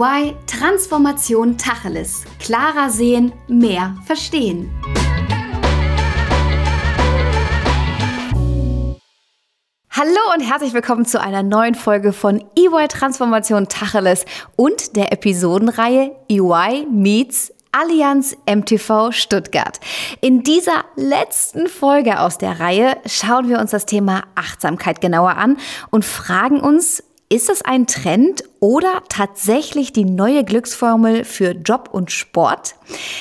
EY Transformation Tacheles. Klarer sehen, mehr verstehen. Hallo und herzlich willkommen zu einer neuen Folge von EY Transformation Tacheles und der Episodenreihe EY Meets Allianz MTV Stuttgart. In dieser letzten Folge aus der Reihe schauen wir uns das Thema Achtsamkeit genauer an und fragen uns, ist es ein Trend oder tatsächlich die neue Glücksformel für Job und Sport?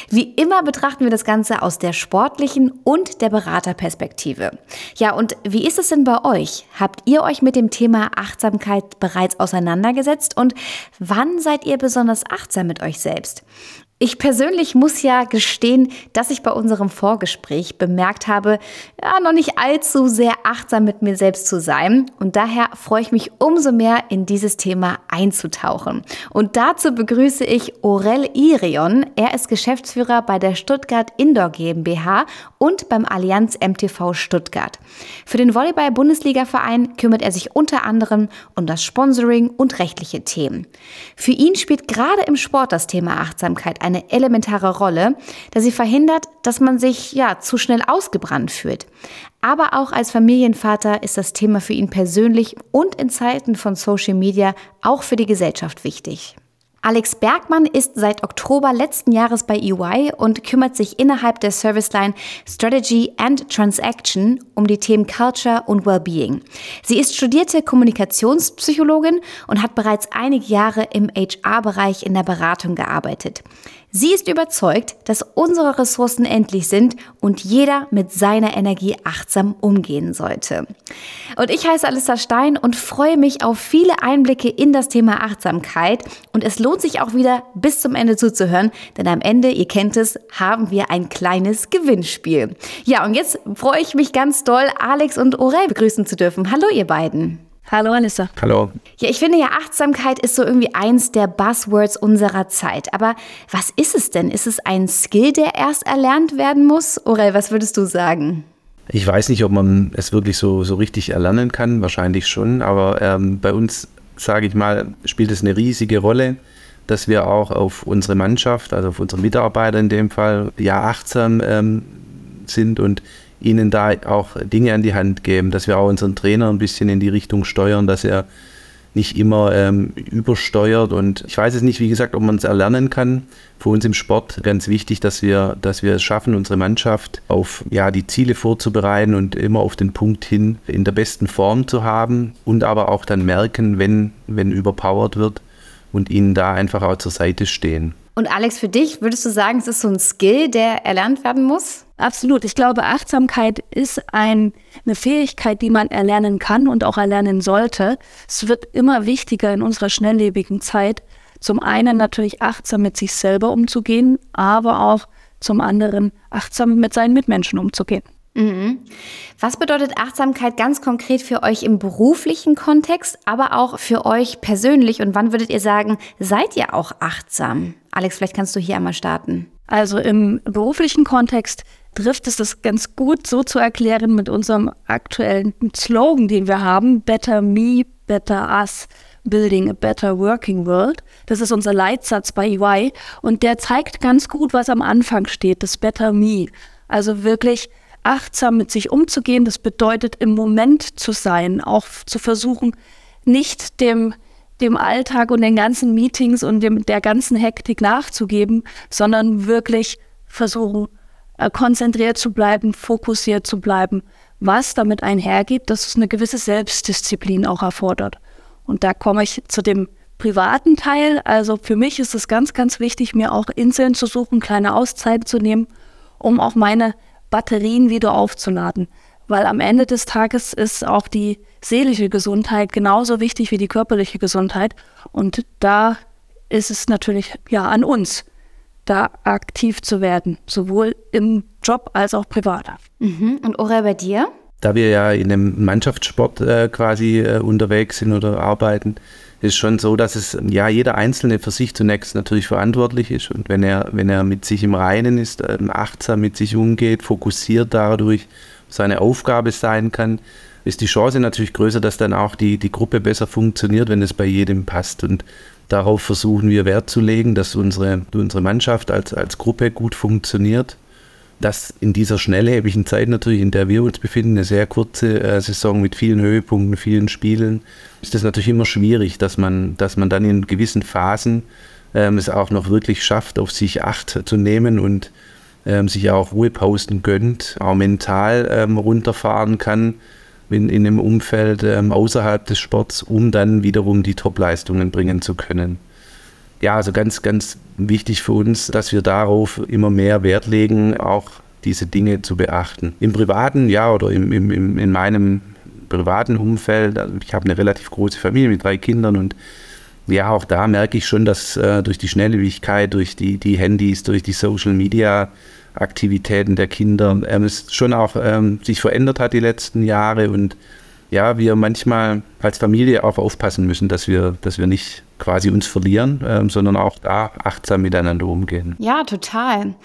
Wie immer betrachten wir das Ganze aus der sportlichen und der Beraterperspektive. Ja, und wie ist es denn bei euch? Habt ihr euch mit dem Thema Achtsamkeit bereits auseinandergesetzt und wann seid ihr besonders achtsam mit euch selbst? Ich persönlich muss ja gestehen, dass ich bei unserem Vorgespräch bemerkt habe, ja, noch nicht allzu sehr achtsam mit mir selbst zu sein. Und daher freue ich mich umso mehr, in dieses Thema einzutauchen. Und dazu begrüße ich Aurel Irion. Er ist Geschäftsführer bei der Stuttgart Indoor GmbH und beim Allianz MTV Stuttgart. Für den Volleyball-Bundesliga-Verein kümmert er sich unter anderem um das Sponsoring und rechtliche Themen. Für ihn spielt gerade im Sport das Thema Achtsamkeit eine elementare Rolle, da sie verhindert, dass man sich ja zu schnell ausgebrannt fühlt. Aber auch als Familienvater ist das Thema für ihn persönlich und in Zeiten von Social Media auch für die Gesellschaft wichtig. Alex Bergmann ist seit Oktober letzten Jahres bei EY und kümmert sich innerhalb der Serviceline Strategy and Transaction um die Themen Culture und Wellbeing. Sie ist studierte Kommunikationspsychologin und hat bereits einige Jahre im HR-Bereich in der Beratung gearbeitet. Sie ist überzeugt, dass unsere Ressourcen endlich sind und jeder mit seiner Energie achtsam umgehen sollte. Und ich heiße Alissa Stein und freue mich auf viele Einblicke in das Thema Achtsamkeit. Und es lohnt sich auch wieder bis zum Ende zuzuhören, denn am Ende, ihr kennt es, haben wir ein kleines Gewinnspiel. Ja, und jetzt freue ich mich ganz doll, Alex und Aurel begrüßen zu dürfen. Hallo, ihr beiden. Hallo Alissa. Hallo. Ja, ich finde ja, Achtsamkeit ist so irgendwie eins der Buzzwords unserer Zeit. Aber was ist es denn? Ist es ein Skill, der erst erlernt werden muss? Orel, was würdest du sagen? Ich weiß nicht, ob man es wirklich so, so richtig erlernen kann. Wahrscheinlich schon. Aber ähm, bei uns, sage ich mal, spielt es eine riesige Rolle, dass wir auch auf unsere Mannschaft, also auf unsere Mitarbeiter in dem Fall, ja achtsam ähm, sind und ihnen da auch Dinge an die Hand geben, dass wir auch unseren Trainer ein bisschen in die Richtung steuern, dass er nicht immer ähm, übersteuert. Und ich weiß es nicht, wie gesagt, ob man es erlernen kann. Für uns im Sport ganz wichtig, dass wir, dass wir es schaffen, unsere Mannschaft auf ja, die Ziele vorzubereiten und immer auf den Punkt hin in der besten Form zu haben und aber auch dann merken, wenn, wenn überpowered wird und ihnen da einfach auch zur Seite stehen. Und Alex, für dich, würdest du sagen, es ist so ein Skill, der erlernt werden muss? Absolut. Ich glaube, Achtsamkeit ist ein, eine Fähigkeit, die man erlernen kann und auch erlernen sollte. Es wird immer wichtiger in unserer schnelllebigen Zeit, zum einen natürlich achtsam mit sich selber umzugehen, aber auch zum anderen achtsam mit seinen Mitmenschen umzugehen. Mhm. Was bedeutet Achtsamkeit ganz konkret für euch im beruflichen Kontext, aber auch für euch persönlich? Und wann würdet ihr sagen, seid ihr auch achtsam? Alex, vielleicht kannst du hier einmal starten. Also im beruflichen Kontext trifft es das ganz gut so zu erklären mit unserem aktuellen Slogan, den wir haben, Better Me, Better Us. Building a Better Working World. Das ist unser Leitsatz bei EY und der zeigt ganz gut, was am Anfang steht, das Better Me. Also wirklich achtsam mit sich umzugehen. Das bedeutet, im Moment zu sein, auch zu versuchen, nicht dem, dem Alltag und den ganzen Meetings und dem, der ganzen Hektik nachzugeben, sondern wirklich versuchen, äh, konzentriert zu bleiben, fokussiert zu bleiben, was damit einhergeht, dass es eine gewisse Selbstdisziplin auch erfordert. Und da komme ich zu dem privaten Teil. Also für mich ist es ganz, ganz wichtig, mir auch Inseln zu suchen, kleine Auszeiten zu nehmen, um auch meine Batterien wieder aufzuladen. Weil am Ende des Tages ist auch die seelische Gesundheit genauso wichtig wie die körperliche Gesundheit. Und da ist es natürlich ja an uns, da aktiv zu werden, sowohl im Job als auch privat. Mhm. Und Ora, bei dir? Da wir ja in einem Mannschaftssport äh, quasi äh, unterwegs sind oder arbeiten, ist schon so, dass es ja jeder Einzelne für sich zunächst natürlich verantwortlich ist und wenn er, wenn er mit sich im Reinen ist, ähm, achtsam mit sich umgeht, fokussiert dadurch seine Aufgabe sein kann, ist die Chance natürlich größer, dass dann auch die, die Gruppe besser funktioniert, wenn es bei jedem passt. Und Darauf versuchen wir Wert zu legen, dass unsere, unsere Mannschaft als, als Gruppe gut funktioniert. Dass in dieser schnelllebigen Zeit natürlich, in der wir uns befinden, eine sehr kurze äh, Saison mit vielen Höhepunkten, vielen Spielen, ist das natürlich immer schwierig, dass man, dass man dann in gewissen Phasen ähm, es auch noch wirklich schafft, auf sich Acht zu nehmen und ähm, sich auch Ruhepausen gönnt, auch mental ähm, runterfahren kann in, in einem Umfeld ähm, außerhalb des Sports, um dann wiederum die Topleistungen bringen zu können. Ja, also ganz, ganz wichtig für uns, dass wir darauf immer mehr Wert legen, auch diese Dinge zu beachten. Im privaten, ja, oder im, im, in meinem privaten Umfeld, also ich habe eine relativ große Familie mit drei Kindern und ja, auch da merke ich schon, dass äh, durch die Schnelllebigkeit, durch die, die Handys, durch die Social Media Aktivitäten der Kinder ähm, es schon auch ähm, sich verändert hat die letzten Jahre und ja, wir manchmal als Familie auch aufpassen müssen, dass wir, dass wir nicht quasi uns verlieren, ähm, sondern auch da achtsam miteinander umgehen. Ja, total.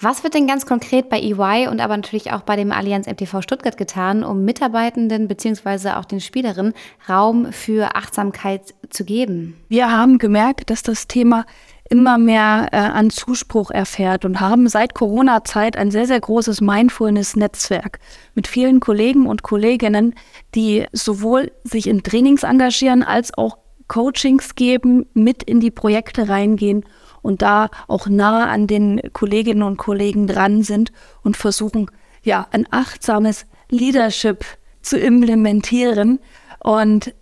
Was wird denn ganz konkret bei EY und aber natürlich auch bei dem Allianz MTV Stuttgart getan, um Mitarbeitenden bzw. auch den Spielerinnen Raum für Achtsamkeit zu geben? Wir haben gemerkt, dass das Thema immer mehr äh, an Zuspruch erfährt und haben seit Corona-Zeit ein sehr, sehr großes Mindfulness-Netzwerk mit vielen Kollegen und Kolleginnen, die sowohl sich in Trainings engagieren als auch Coachings geben, mit in die Projekte reingehen und da auch nah an den Kolleginnen und Kollegen dran sind und versuchen, ja, ein achtsames Leadership zu implementieren. Und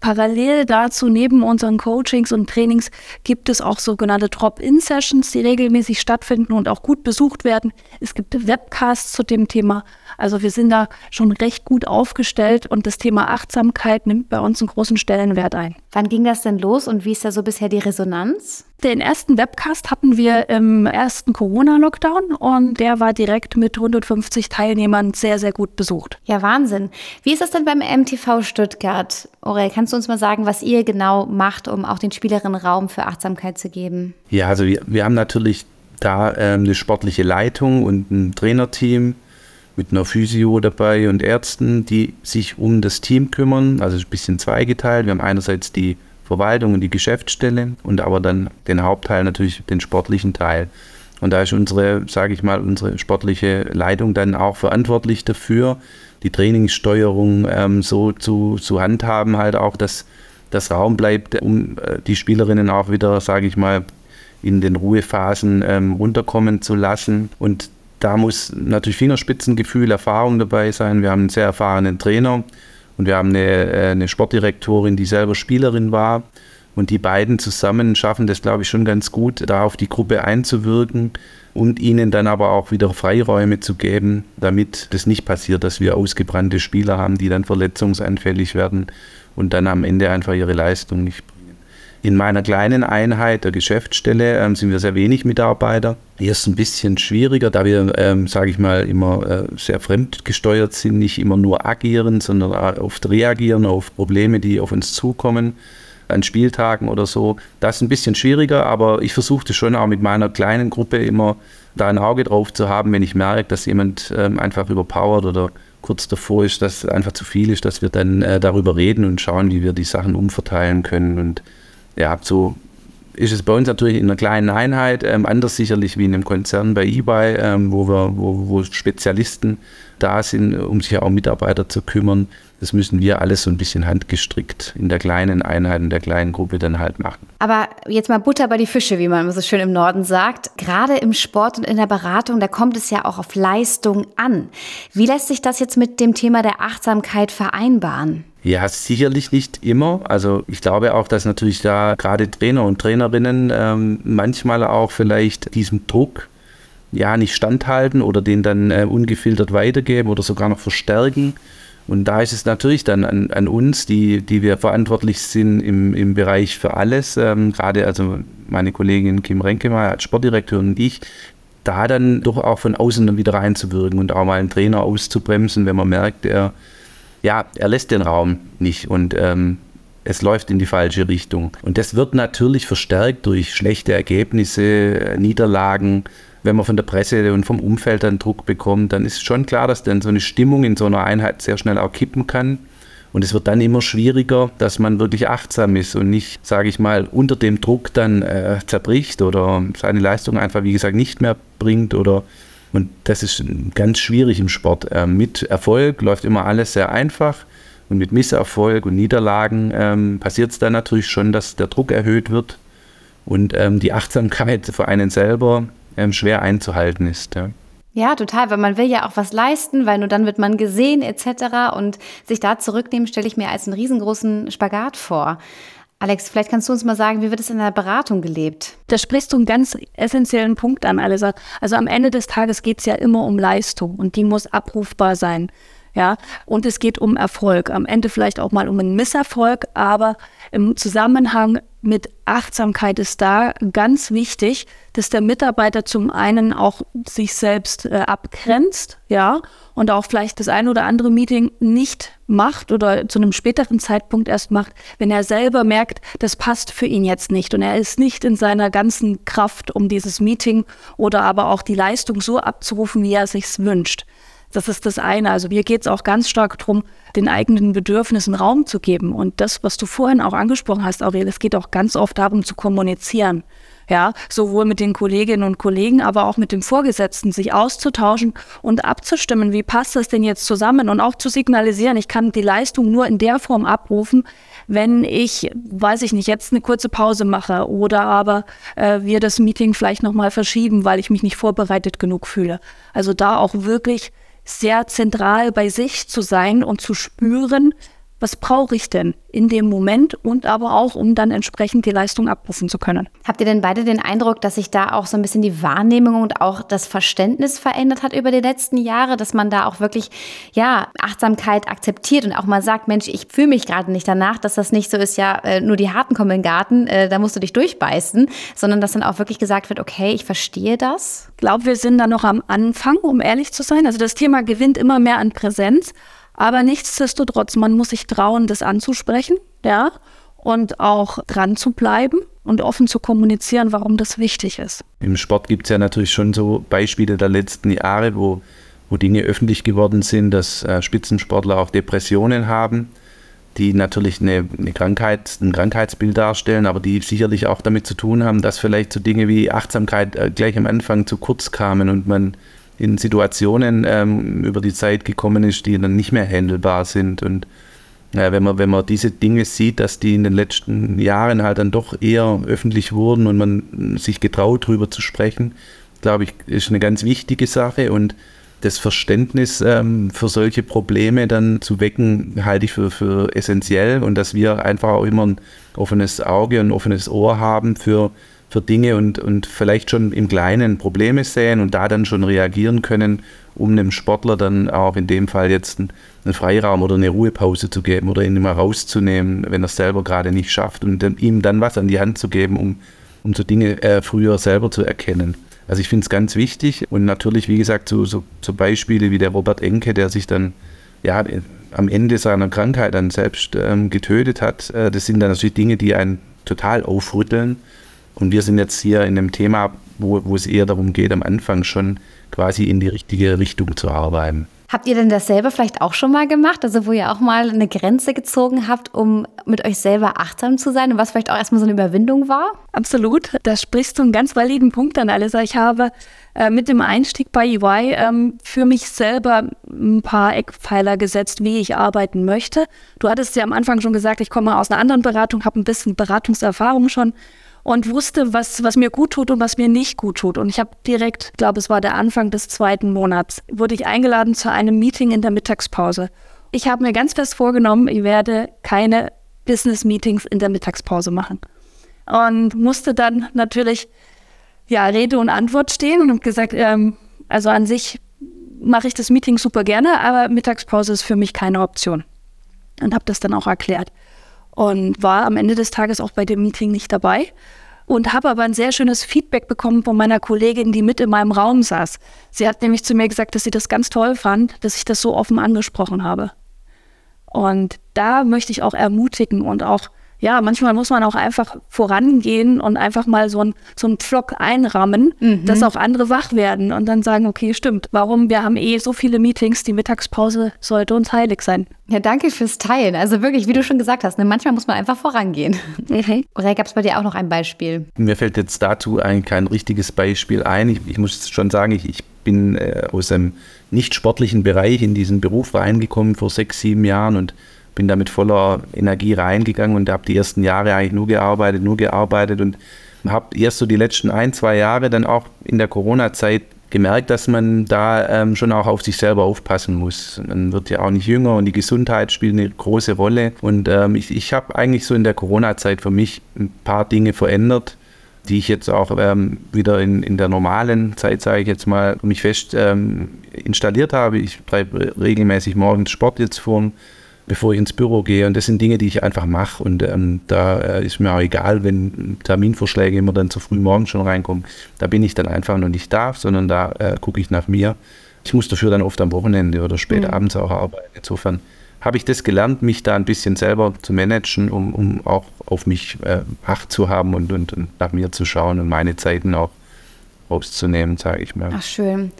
Parallel dazu, neben unseren Coachings und Trainings, gibt es auch sogenannte Drop-in-Sessions, die regelmäßig stattfinden und auch gut besucht werden. Es gibt Webcasts zu dem Thema. Also wir sind da schon recht gut aufgestellt und das Thema Achtsamkeit nimmt bei uns einen großen Stellenwert ein. Wann ging das denn los und wie ist da so bisher die Resonanz? Den ersten Webcast hatten wir im ersten Corona-Lockdown und der war direkt mit 150 Teilnehmern sehr, sehr gut besucht. Ja, Wahnsinn. Wie ist das denn beim MTV Stuttgart? Aurel, kannst du uns mal sagen, was ihr genau macht, um auch den Spielerinnen Raum für Achtsamkeit zu geben? Ja, also wir, wir haben natürlich da ähm, eine sportliche Leitung und ein Trainerteam mit einer Physio dabei und Ärzten, die sich um das Team kümmern. Also ein bisschen zweigeteilt. Wir haben einerseits die Verwaltung und die Geschäftsstelle und aber dann den Hauptteil natürlich den sportlichen Teil. Und da ist unsere, sage ich mal, unsere sportliche Leitung dann auch verantwortlich dafür, die Trainingssteuerung ähm, so zu, zu handhaben, halt auch, dass das Raum bleibt, um äh, die Spielerinnen auch wieder, sage ich mal, in den Ruhephasen ähm, runterkommen zu lassen. Und da muss natürlich Fingerspitzengefühl, Erfahrung dabei sein. Wir haben einen sehr erfahrenen Trainer, und wir haben eine, äh, eine Sportdirektorin, die selber Spielerin war. Und die beiden zusammen schaffen das, glaube ich, schon ganz gut, da auf die Gruppe einzuwirken und ihnen dann aber auch wieder Freiräume zu geben, damit das nicht passiert, dass wir ausgebrannte Spieler haben, die dann verletzungsanfällig werden und dann am Ende einfach ihre Leistung nicht in meiner kleinen Einheit der Geschäftsstelle ähm, sind wir sehr wenig Mitarbeiter. Hier ist es ein bisschen schwieriger, da wir, ähm, sage ich mal, immer äh, sehr fremdgesteuert sind, nicht immer nur agieren, sondern oft reagieren auf Probleme, die auf uns zukommen an Spieltagen oder so. Das ist ein bisschen schwieriger, aber ich versuche schon auch mit meiner kleinen Gruppe immer da ein Auge drauf zu haben, wenn ich merke, dass jemand ähm, einfach überpowert oder kurz davor ist, dass einfach zu viel ist, dass wir dann äh, darüber reden und schauen, wie wir die Sachen umverteilen können und ja, so ist es bei uns natürlich in einer kleinen Einheit, ähm, anders sicherlich wie in einem Konzern bei eBay, ähm, wo wir, wo, wo Spezialisten da sind, um sich auch um Mitarbeiter zu kümmern. Das müssen wir alles so ein bisschen handgestrickt in der kleinen Einheit, in der kleinen Gruppe dann halt machen. Aber jetzt mal Butter bei die Fische, wie man so schön im Norden sagt. Gerade im Sport und in der Beratung, da kommt es ja auch auf Leistung an. Wie lässt sich das jetzt mit dem Thema der Achtsamkeit vereinbaren? Ja, sicherlich nicht immer. Also ich glaube auch, dass natürlich da gerade Trainer und Trainerinnen ähm, manchmal auch vielleicht diesem Druck ja nicht standhalten oder den dann äh, ungefiltert weitergeben oder sogar noch verstärken. Und da ist es natürlich dann an, an uns, die, die wir verantwortlich sind im, im Bereich für alles, ähm, gerade also meine Kollegin Kim Renkemeyer als Sportdirektor und ich, da dann doch auch von außen dann wieder reinzuwirken und auch mal einen Trainer auszubremsen, wenn man merkt, er ja, er lässt den Raum nicht und ähm, es läuft in die falsche Richtung. Und das wird natürlich verstärkt durch schlechte Ergebnisse, äh, Niederlagen. Wenn man von der Presse und vom Umfeld dann Druck bekommt, dann ist schon klar, dass dann so eine Stimmung in so einer Einheit sehr schnell auch kippen kann. Und es wird dann immer schwieriger, dass man wirklich achtsam ist und nicht, sage ich mal, unter dem Druck dann äh, zerbricht oder seine Leistung einfach, wie gesagt, nicht mehr bringt oder und das ist ganz schwierig im Sport. Äh, mit Erfolg läuft immer alles sehr einfach und mit Misserfolg und Niederlagen ähm, passiert es dann natürlich schon, dass der Druck erhöht wird und ähm, die Achtsamkeit für einen selber ähm, schwer einzuhalten ist. Ja. Ja, total, weil man will ja auch was leisten, weil nur dann wird man gesehen etc. Und sich da zurücknehmen, stelle ich mir als einen riesengroßen Spagat vor. Alex, vielleicht kannst du uns mal sagen, wie wird es in der Beratung gelebt? Da sprichst du einen ganz essentiellen Punkt an, Alisa. Also am Ende des Tages geht es ja immer um Leistung und die muss abrufbar sein. Ja, und es geht um Erfolg. Am Ende vielleicht auch mal um einen Misserfolg, aber im Zusammenhang mit Achtsamkeit ist da ganz wichtig, dass der Mitarbeiter zum einen auch sich selbst äh, abgrenzt, ja, und auch vielleicht das ein oder andere Meeting nicht macht oder zu einem späteren Zeitpunkt erst macht, wenn er selber merkt, das passt für ihn jetzt nicht und er ist nicht in seiner ganzen Kraft, um dieses Meeting oder aber auch die Leistung so abzurufen, wie er sich's wünscht. Das ist das eine. Also mir geht es auch ganz stark darum, den eigenen Bedürfnissen Raum zu geben. Und das, was du vorhin auch angesprochen hast, Aurel, es geht auch ganz oft darum zu kommunizieren. Ja, sowohl mit den Kolleginnen und Kollegen, aber auch mit dem Vorgesetzten, sich auszutauschen und abzustimmen, wie passt das denn jetzt zusammen und auch zu signalisieren, ich kann die Leistung nur in der Form abrufen, wenn ich, weiß ich nicht, jetzt eine kurze Pause mache oder aber äh, wir das Meeting vielleicht nochmal verschieben, weil ich mich nicht vorbereitet genug fühle. Also da auch wirklich sehr zentral bei sich zu sein und zu spüren, was brauche ich denn in dem Moment und aber auch, um dann entsprechend die Leistung abrufen zu können. Habt ihr denn beide den Eindruck, dass sich da auch so ein bisschen die Wahrnehmung und auch das Verständnis verändert hat über die letzten Jahre, dass man da auch wirklich, ja, Achtsamkeit akzeptiert und auch mal sagt, Mensch, ich fühle mich gerade nicht danach, dass das nicht so ist, ja, äh, nur die Harten kommen in den Garten, äh, da musst du dich durchbeißen, sondern dass dann auch wirklich gesagt wird, okay, ich verstehe das? Ich glaube, wir sind da noch am Anfang, um ehrlich zu sein. Also das Thema gewinnt immer mehr an Präsenz. Aber nichtsdestotrotz, man muss sich trauen, das anzusprechen, ja, und auch dran zu bleiben und offen zu kommunizieren, warum das wichtig ist. Im Sport gibt es ja natürlich schon so Beispiele der letzten Jahre, wo, wo Dinge öffentlich geworden sind, dass äh, Spitzensportler auch Depressionen haben, die natürlich eine, eine Krankheit, ein Krankheitsbild darstellen, aber die sicherlich auch damit zu tun haben, dass vielleicht so Dinge wie Achtsamkeit äh, gleich am Anfang zu kurz kamen und man in Situationen ähm, über die Zeit gekommen ist, die dann nicht mehr handelbar sind. Und äh, wenn, man, wenn man diese Dinge sieht, dass die in den letzten Jahren halt dann doch eher öffentlich wurden und man sich getraut, darüber zu sprechen, glaube ich, ist eine ganz wichtige Sache. Und das Verständnis ähm, für solche Probleme dann zu wecken, halte ich für, für essentiell und dass wir einfach auch immer ein offenes Auge und ein offenes Ohr haben für für Dinge und, und vielleicht schon im Kleinen Probleme sehen und da dann schon reagieren können, um einem Sportler dann auch in dem Fall jetzt einen, Freiraum oder eine Ruhepause zu geben oder ihn mal rauszunehmen, wenn er es selber gerade nicht schafft und dann, ihm dann was an die Hand zu geben, um, um so Dinge äh, früher selber zu erkennen. Also ich finde es ganz wichtig und natürlich, wie gesagt, so, so, so Beispiele wie der Robert Enke, der sich dann ja, am Ende seiner Krankheit dann selbst ähm, getötet hat, äh, das sind dann natürlich Dinge, die einen total aufrütteln und wir sind jetzt hier in einem Thema, wo, wo es eher darum geht, am Anfang schon quasi in die richtige Richtung zu arbeiten. Habt ihr denn das selber vielleicht auch schon mal gemacht? Also wo ihr auch mal eine Grenze gezogen habt, um mit euch selber achtsam zu sein und was vielleicht auch erstmal so eine Überwindung war? Absolut. Da sprichst du einen ganz validen Punkt an, Alisa. Ich habe äh, mit dem Einstieg bei EY ähm, für mich selber ein paar Eckpfeiler gesetzt, wie ich arbeiten möchte. Du hattest ja am Anfang schon gesagt, ich komme aus einer anderen Beratung, habe ein bisschen Beratungserfahrung schon und wusste, was, was mir gut tut und was mir nicht gut tut. Und ich habe direkt, ich glaube, es war der Anfang des zweiten Monats, wurde ich eingeladen zu einem Meeting in der Mittagspause. Ich habe mir ganz fest vorgenommen, ich werde keine Business-Meetings in der Mittagspause machen. Und musste dann natürlich ja, Rede und Antwort stehen und habe gesagt, ähm, also an sich mache ich das Meeting super gerne, aber Mittagspause ist für mich keine Option. Und habe das dann auch erklärt und war am Ende des Tages auch bei dem Meeting nicht dabei und habe aber ein sehr schönes Feedback bekommen von meiner Kollegin, die mit in meinem Raum saß. Sie hat nämlich zu mir gesagt, dass sie das ganz toll fand, dass ich das so offen angesprochen habe. Und da möchte ich auch ermutigen und auch ja, manchmal muss man auch einfach vorangehen und einfach mal so ein, so ein Pflock einrammen, mhm. dass auch andere wach werden und dann sagen, okay, stimmt, warum? Wir haben eh so viele Meetings, die Mittagspause sollte uns heilig sein. Ja, danke fürs Teilen. Also wirklich, wie du schon gesagt hast, ne, manchmal muss man einfach vorangehen. Mhm. Oder gab es bei dir auch noch ein Beispiel? Mir fällt jetzt dazu eigentlich kein richtiges Beispiel ein. Ich, ich muss schon sagen, ich, ich bin äh, aus einem nicht sportlichen Bereich in diesen Beruf reingekommen vor sechs, sieben Jahren und bin da mit voller Energie reingegangen und habe die ersten Jahre eigentlich nur gearbeitet, nur gearbeitet und habe erst so die letzten ein, zwei Jahre dann auch in der Corona-Zeit gemerkt, dass man da ähm, schon auch auf sich selber aufpassen muss. Man wird ja auch nicht jünger und die Gesundheit spielt eine große Rolle. Und ähm, ich, ich habe eigentlich so in der Corona-Zeit für mich ein paar Dinge verändert, die ich jetzt auch ähm, wieder in, in der normalen Zeit, sage ich jetzt mal, für mich fest ähm, installiert habe. Ich treibe regelmäßig morgens Sport jetzt vor bevor ich ins Büro gehe. Und das sind Dinge, die ich einfach mache. Und ähm, da äh, ist mir auch egal, wenn Terminvorschläge immer dann zu früh morgens schon reinkommen. Da bin ich dann einfach noch nicht da, sondern da äh, gucke ich nach mir. Ich muss dafür dann oft am Wochenende oder spät mhm. abends auch arbeiten. Insofern habe ich das gelernt, mich da ein bisschen selber zu managen, um, um auch auf mich äh, Acht zu haben und, und, und nach mir zu schauen und meine Zeiten auch rauszunehmen, sage ich mal. Ach schön.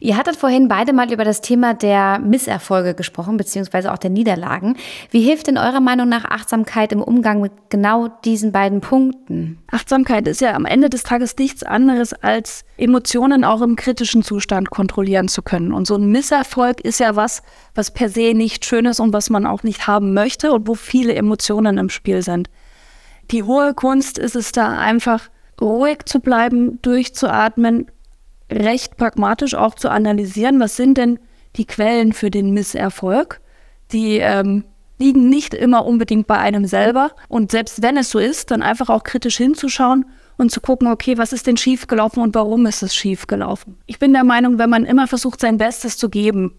Ihr hattet vorhin beide mal über das Thema der Misserfolge gesprochen, beziehungsweise auch der Niederlagen. Wie hilft denn eurer Meinung nach Achtsamkeit im Umgang mit genau diesen beiden Punkten? Achtsamkeit ist ja am Ende des Tages nichts anderes, als Emotionen auch im kritischen Zustand kontrollieren zu können. Und so ein Misserfolg ist ja was, was per se nicht schön ist und was man auch nicht haben möchte und wo viele Emotionen im Spiel sind. Die hohe Kunst ist es da einfach, ruhig zu bleiben, durchzuatmen, recht pragmatisch auch zu analysieren, was sind denn die Quellen für den Misserfolg. Die ähm, liegen nicht immer unbedingt bei einem selber. Und selbst wenn es so ist, dann einfach auch kritisch hinzuschauen und zu gucken, okay, was ist denn schiefgelaufen und warum ist es schiefgelaufen. Ich bin der Meinung, wenn man immer versucht, sein Bestes zu geben,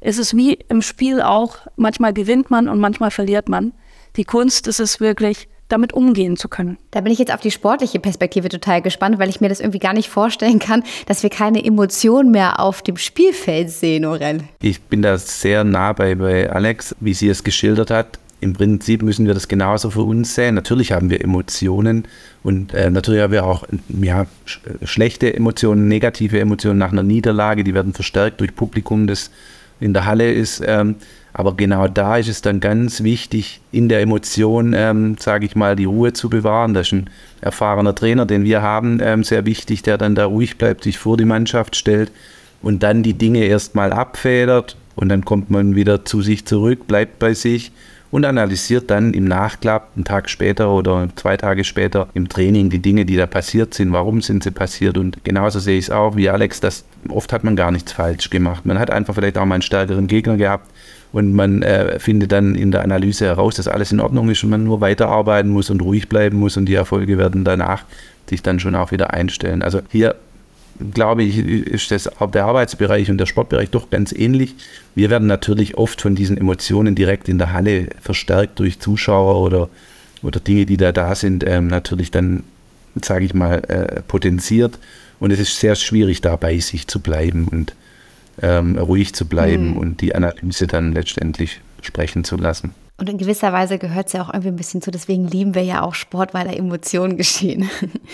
ist es wie im Spiel auch, manchmal gewinnt man und manchmal verliert man. Die Kunst ist es wirklich, damit umgehen zu können. Da bin ich jetzt auf die sportliche Perspektive total gespannt, weil ich mir das irgendwie gar nicht vorstellen kann, dass wir keine Emotionen mehr auf dem Spielfeld sehen, Orel. Ich bin da sehr nah bei, bei Alex, wie sie es geschildert hat. Im Prinzip müssen wir das genauso für uns sehen. Natürlich haben wir Emotionen und äh, natürlich haben wir auch ja, sch schlechte Emotionen, negative Emotionen nach einer Niederlage, die werden verstärkt durch Publikum, das in der Halle ist. Ähm, aber genau da ist es dann ganz wichtig, in der Emotion, ähm, sage ich mal, die Ruhe zu bewahren. Das ist ein erfahrener Trainer, den wir haben, ähm, sehr wichtig, der dann da ruhig bleibt, sich vor die Mannschaft stellt und dann die Dinge erstmal abfedert und dann kommt man wieder zu sich zurück, bleibt bei sich und analysiert dann im Nachklapp, einen Tag später oder zwei Tage später im Training die Dinge, die da passiert sind, warum sind sie passiert. Und genauso sehe ich es auch wie Alex, dass oft hat man gar nichts falsch gemacht. Man hat einfach vielleicht auch mal einen stärkeren Gegner gehabt und man äh, findet dann in der Analyse heraus, dass alles in Ordnung ist und man nur weiterarbeiten muss und ruhig bleiben muss und die Erfolge werden danach sich dann schon auch wieder einstellen. Also hier glaube ich, ist das, der Arbeitsbereich und der Sportbereich doch ganz ähnlich. Wir werden natürlich oft von diesen Emotionen direkt in der Halle verstärkt durch Zuschauer oder, oder Dinge, die da da sind, ähm, natürlich dann, sage ich mal, äh, potenziert. Und es ist sehr schwierig, da bei sich zu bleiben und ähm, ruhig zu bleiben mhm. und die Analyse dann letztendlich sprechen zu lassen. Und in gewisser Weise gehört es ja auch irgendwie ein bisschen zu. Deswegen lieben wir ja auch Sport, weil da Emotionen geschehen.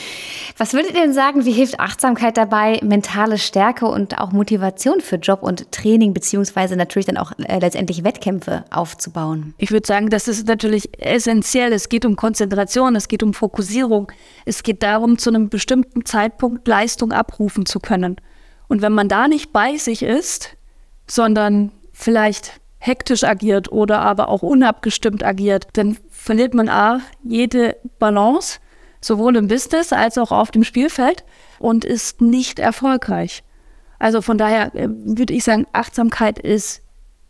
Was würdet ihr denn sagen, wie hilft Achtsamkeit dabei, mentale Stärke und auch Motivation für Job und Training, beziehungsweise natürlich dann auch äh, letztendlich Wettkämpfe aufzubauen? Ich würde sagen, das ist natürlich essentiell. Es geht um Konzentration, es geht um Fokussierung. Es geht darum, zu einem bestimmten Zeitpunkt Leistung abrufen zu können. Und wenn man da nicht bei sich ist, sondern vielleicht hektisch agiert oder aber auch unabgestimmt agiert, dann verliert man A, jede Balance, sowohl im Business als auch auf dem Spielfeld und ist nicht erfolgreich. Also von daher äh, würde ich sagen, Achtsamkeit ist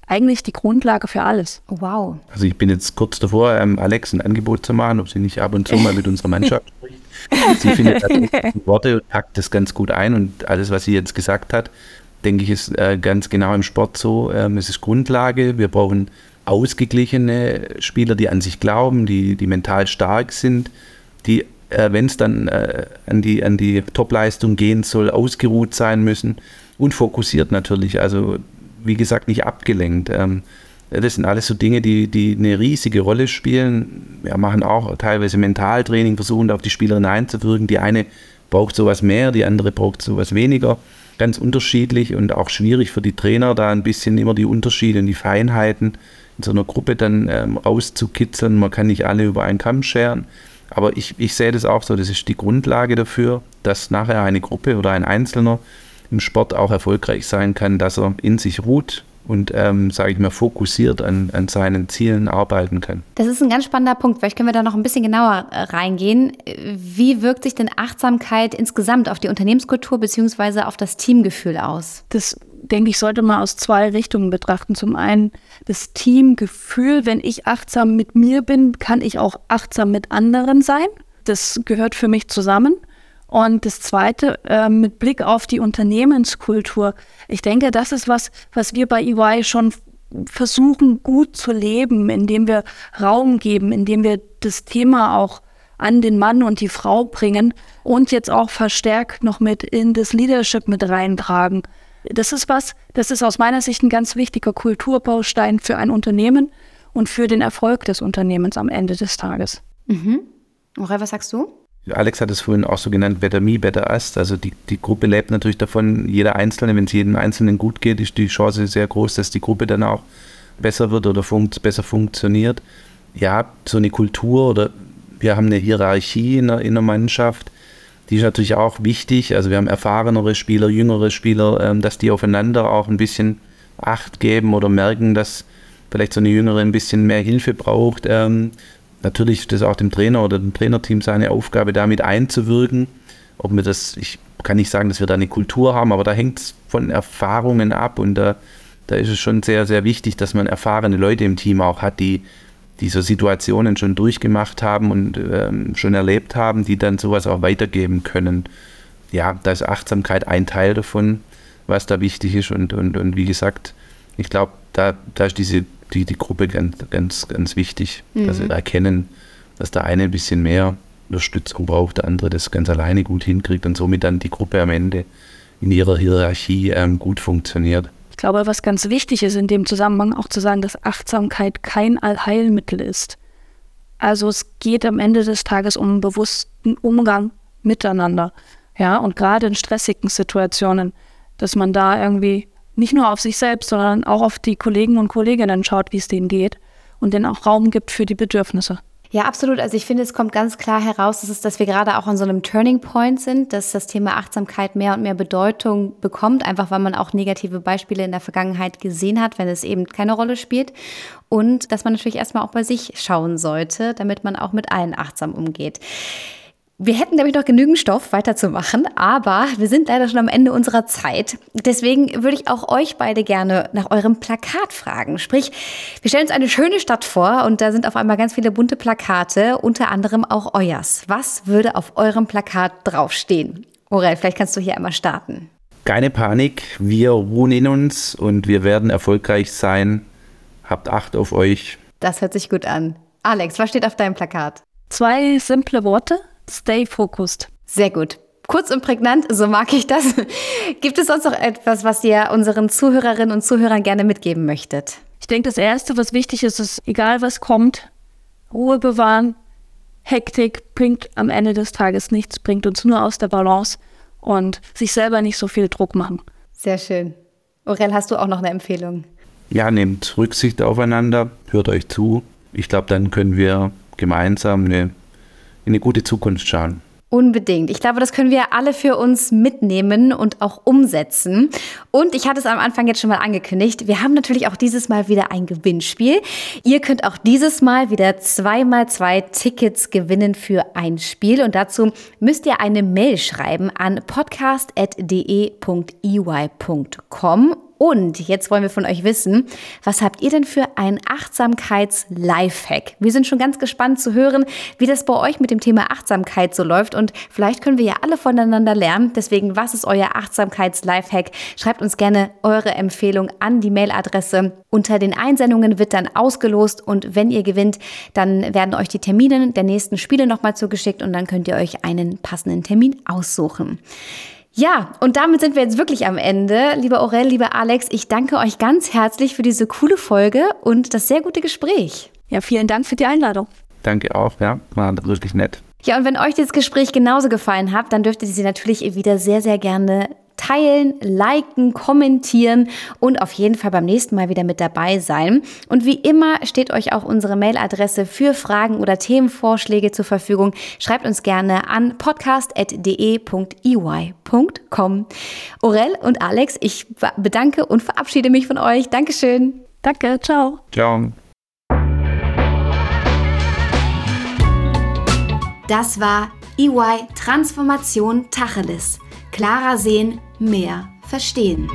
eigentlich die Grundlage für alles. Wow. Also ich bin jetzt kurz davor, ähm, Alex ein Angebot zu machen, ob sie nicht ab und zu mal mit unserer Mannschaft spricht. Sie findet Worte und packt das ganz gut ein und alles, was sie jetzt gesagt hat, denke ich, ist äh, ganz genau im Sport so. Ähm, es ist Grundlage. Wir brauchen ausgeglichene Spieler, die an sich glauben, die, die mental stark sind, die, äh, wenn es dann äh, an die, an die Topleistung gehen soll, ausgeruht sein müssen und fokussiert natürlich. Also, wie gesagt, nicht abgelenkt. Ähm, Das sind alles so Dinge, die, die eine riesige Rolle spielen. Wir machen auch teilweise Mentaltraining, versuchen auf die Spielerin einzuwirken. Die eine braucht sowas mehr, die andere braucht sowas weniger. Ganz unterschiedlich und auch schwierig für die Trainer, da ein bisschen immer die Unterschiede und die Feinheiten in so einer Gruppe dann ähm, rauszukitzeln. Man kann nicht alle über einen Kamm scheren. Aber ich, ich sehe das auch so, das ist die Grundlage dafür, dass nachher eine Gruppe oder ein Einzelner im Sport auch erfolgreich sein kann, dass er in sich ruht, und, ähm, sage ich mal, fokussiert an, an seinen Zielen arbeiten kann. Das ist ein ganz spannender Punkt. Vielleicht können wir da noch ein bisschen genauer äh, reingehen. Wie wirkt sich denn Achtsamkeit insgesamt auf die Unternehmenskultur bzw. auf das Teamgefühl aus? Das denke ich, sollte man aus zwei Richtungen betrachten. Zum einen das Teamgefühl, wenn ich achtsam mit mir bin, kann ich auch achtsam mit anderen sein. Das gehört für mich zusammen. Und das Zweite, äh, mit Blick auf die Unternehmenskultur. Ich denke, das ist was, was wir bei EY schon versuchen gut zu leben, indem wir Raum geben, indem wir das Thema auch an den Mann und die Frau bringen und jetzt auch verstärkt noch mit in das Leadership mit reintragen. Das ist was, das ist aus meiner Sicht ein ganz wichtiger Kulturbaustein für ein Unternehmen und für den Erfolg des Unternehmens am Ende des Tages. Mhm. Ora, was sagst du? Alex hat es vorhin auch so genannt, Better Me, Better Us. Also die, die Gruppe lebt natürlich davon, jeder Einzelne, wenn es jedem Einzelnen gut geht, ist die Chance sehr groß, dass die Gruppe dann auch besser wird oder funkt, besser funktioniert. Ja, so eine Kultur oder wir haben eine Hierarchie in der, in der Mannschaft, die ist natürlich auch wichtig. Also wir haben erfahrenere Spieler, jüngere Spieler, ähm, dass die aufeinander auch ein bisschen Acht geben oder merken, dass vielleicht so eine Jüngere ein bisschen mehr Hilfe braucht. Ähm, natürlich ist das auch dem Trainer oder dem Trainerteam seine Aufgabe, damit einzuwirken. Ob wir das, ich kann nicht sagen, dass wir da eine Kultur haben, aber da hängt es von Erfahrungen ab und da, da ist es schon sehr, sehr wichtig, dass man erfahrene Leute im Team auch hat, die diese Situationen schon durchgemacht haben und ähm, schon erlebt haben, die dann sowas auch weitergeben können. Ja, da ist Achtsamkeit ein Teil davon, was da wichtig ist und, und, und wie gesagt, ich glaube, da, da ist diese die, die Gruppe ganz, ganz, ganz wichtig, mhm. dass sie erkennen, dass der eine ein bisschen mehr Unterstützung braucht, der andere das ganz alleine gut hinkriegt und somit dann die Gruppe am Ende in ihrer Hierarchie ähm, gut funktioniert. Ich glaube, was ganz wichtig ist in dem Zusammenhang auch zu sagen, dass Achtsamkeit kein Allheilmittel ist. Also es geht am Ende des Tages um einen bewussten Umgang miteinander. Ja, und gerade in stressigen Situationen, dass man da irgendwie nicht nur auf sich selbst, sondern auch auf die Kollegen und Kolleginnen schaut, wie es denen geht und denen auch Raum gibt für die Bedürfnisse. Ja, absolut. Also ich finde, es kommt ganz klar heraus, dass, es, dass wir gerade auch an so einem Turning Point sind, dass das Thema Achtsamkeit mehr und mehr Bedeutung bekommt, einfach weil man auch negative Beispiele in der Vergangenheit gesehen hat, wenn es eben keine Rolle spielt. Und dass man natürlich erstmal auch bei sich schauen sollte, damit man auch mit allen achtsam umgeht. Wir hätten, glaube ich, noch genügend Stoff weiterzumachen, aber wir sind leider schon am Ende unserer Zeit. Deswegen würde ich auch euch beide gerne nach eurem Plakat fragen. Sprich, wir stellen uns eine schöne Stadt vor und da sind auf einmal ganz viele bunte Plakate, unter anderem auch euers. Was würde auf eurem Plakat draufstehen? Orel, vielleicht kannst du hier einmal starten. Keine Panik, wir ruhen in uns und wir werden erfolgreich sein. Habt Acht auf euch. Das hört sich gut an. Alex, was steht auf deinem Plakat? Zwei simple Worte. Stay focused. Sehr gut. Kurz und prägnant, so mag ich das. Gibt es sonst noch etwas, was ihr unseren Zuhörerinnen und Zuhörern gerne mitgeben möchtet? Ich denke, das Erste, was wichtig ist, ist, egal was kommt, Ruhe bewahren. Hektik bringt am Ende des Tages nichts, bringt uns nur aus der Balance und sich selber nicht so viel Druck machen. Sehr schön. Aurel, hast du auch noch eine Empfehlung? Ja, nehmt Rücksicht aufeinander, hört euch zu. Ich glaube, dann können wir gemeinsam eine in eine gute Zukunft schauen. Unbedingt. Ich glaube, das können wir alle für uns mitnehmen und auch umsetzen. Und ich hatte es am Anfang jetzt schon mal angekündigt. Wir haben natürlich auch dieses Mal wieder ein Gewinnspiel. Ihr könnt auch dieses Mal wieder zweimal zwei Tickets gewinnen für ein Spiel. Und dazu müsst ihr eine Mail schreiben an podcast.de.ey.com und jetzt wollen wir von euch wissen, was habt ihr denn für ein Achtsamkeits-Lifehack? Wir sind schon ganz gespannt zu hören, wie das bei euch mit dem Thema Achtsamkeit so läuft. Und vielleicht können wir ja alle voneinander lernen. Deswegen, was ist euer Achtsamkeits-Lifehack? Schreibt uns gerne eure Empfehlung an die Mailadresse. Unter den Einsendungen wird dann ausgelost und wenn ihr gewinnt, dann werden euch die Termine der nächsten Spiele nochmal zugeschickt und dann könnt ihr euch einen passenden Termin aussuchen. Ja, und damit sind wir jetzt wirklich am Ende. Lieber Aurel, lieber Alex, ich danke euch ganz herzlich für diese coole Folge und das sehr gute Gespräch. Ja, vielen Dank für die Einladung. Danke auch, ja, war wirklich nett. Ja, und wenn euch dieses Gespräch genauso gefallen hat, dann dürft ihr sie natürlich wieder sehr, sehr gerne teilen, liken, kommentieren und auf jeden Fall beim nächsten Mal wieder mit dabei sein. Und wie immer steht euch auch unsere Mailadresse für Fragen oder Themenvorschläge zur Verfügung. Schreibt uns gerne an podcast.de.ey.com. Orel und Alex, ich bedanke und verabschiede mich von euch. Dankeschön. Danke, ciao. Ciao. Das war EY Transformation Tacheles. Klarer sehen, mehr verstehen.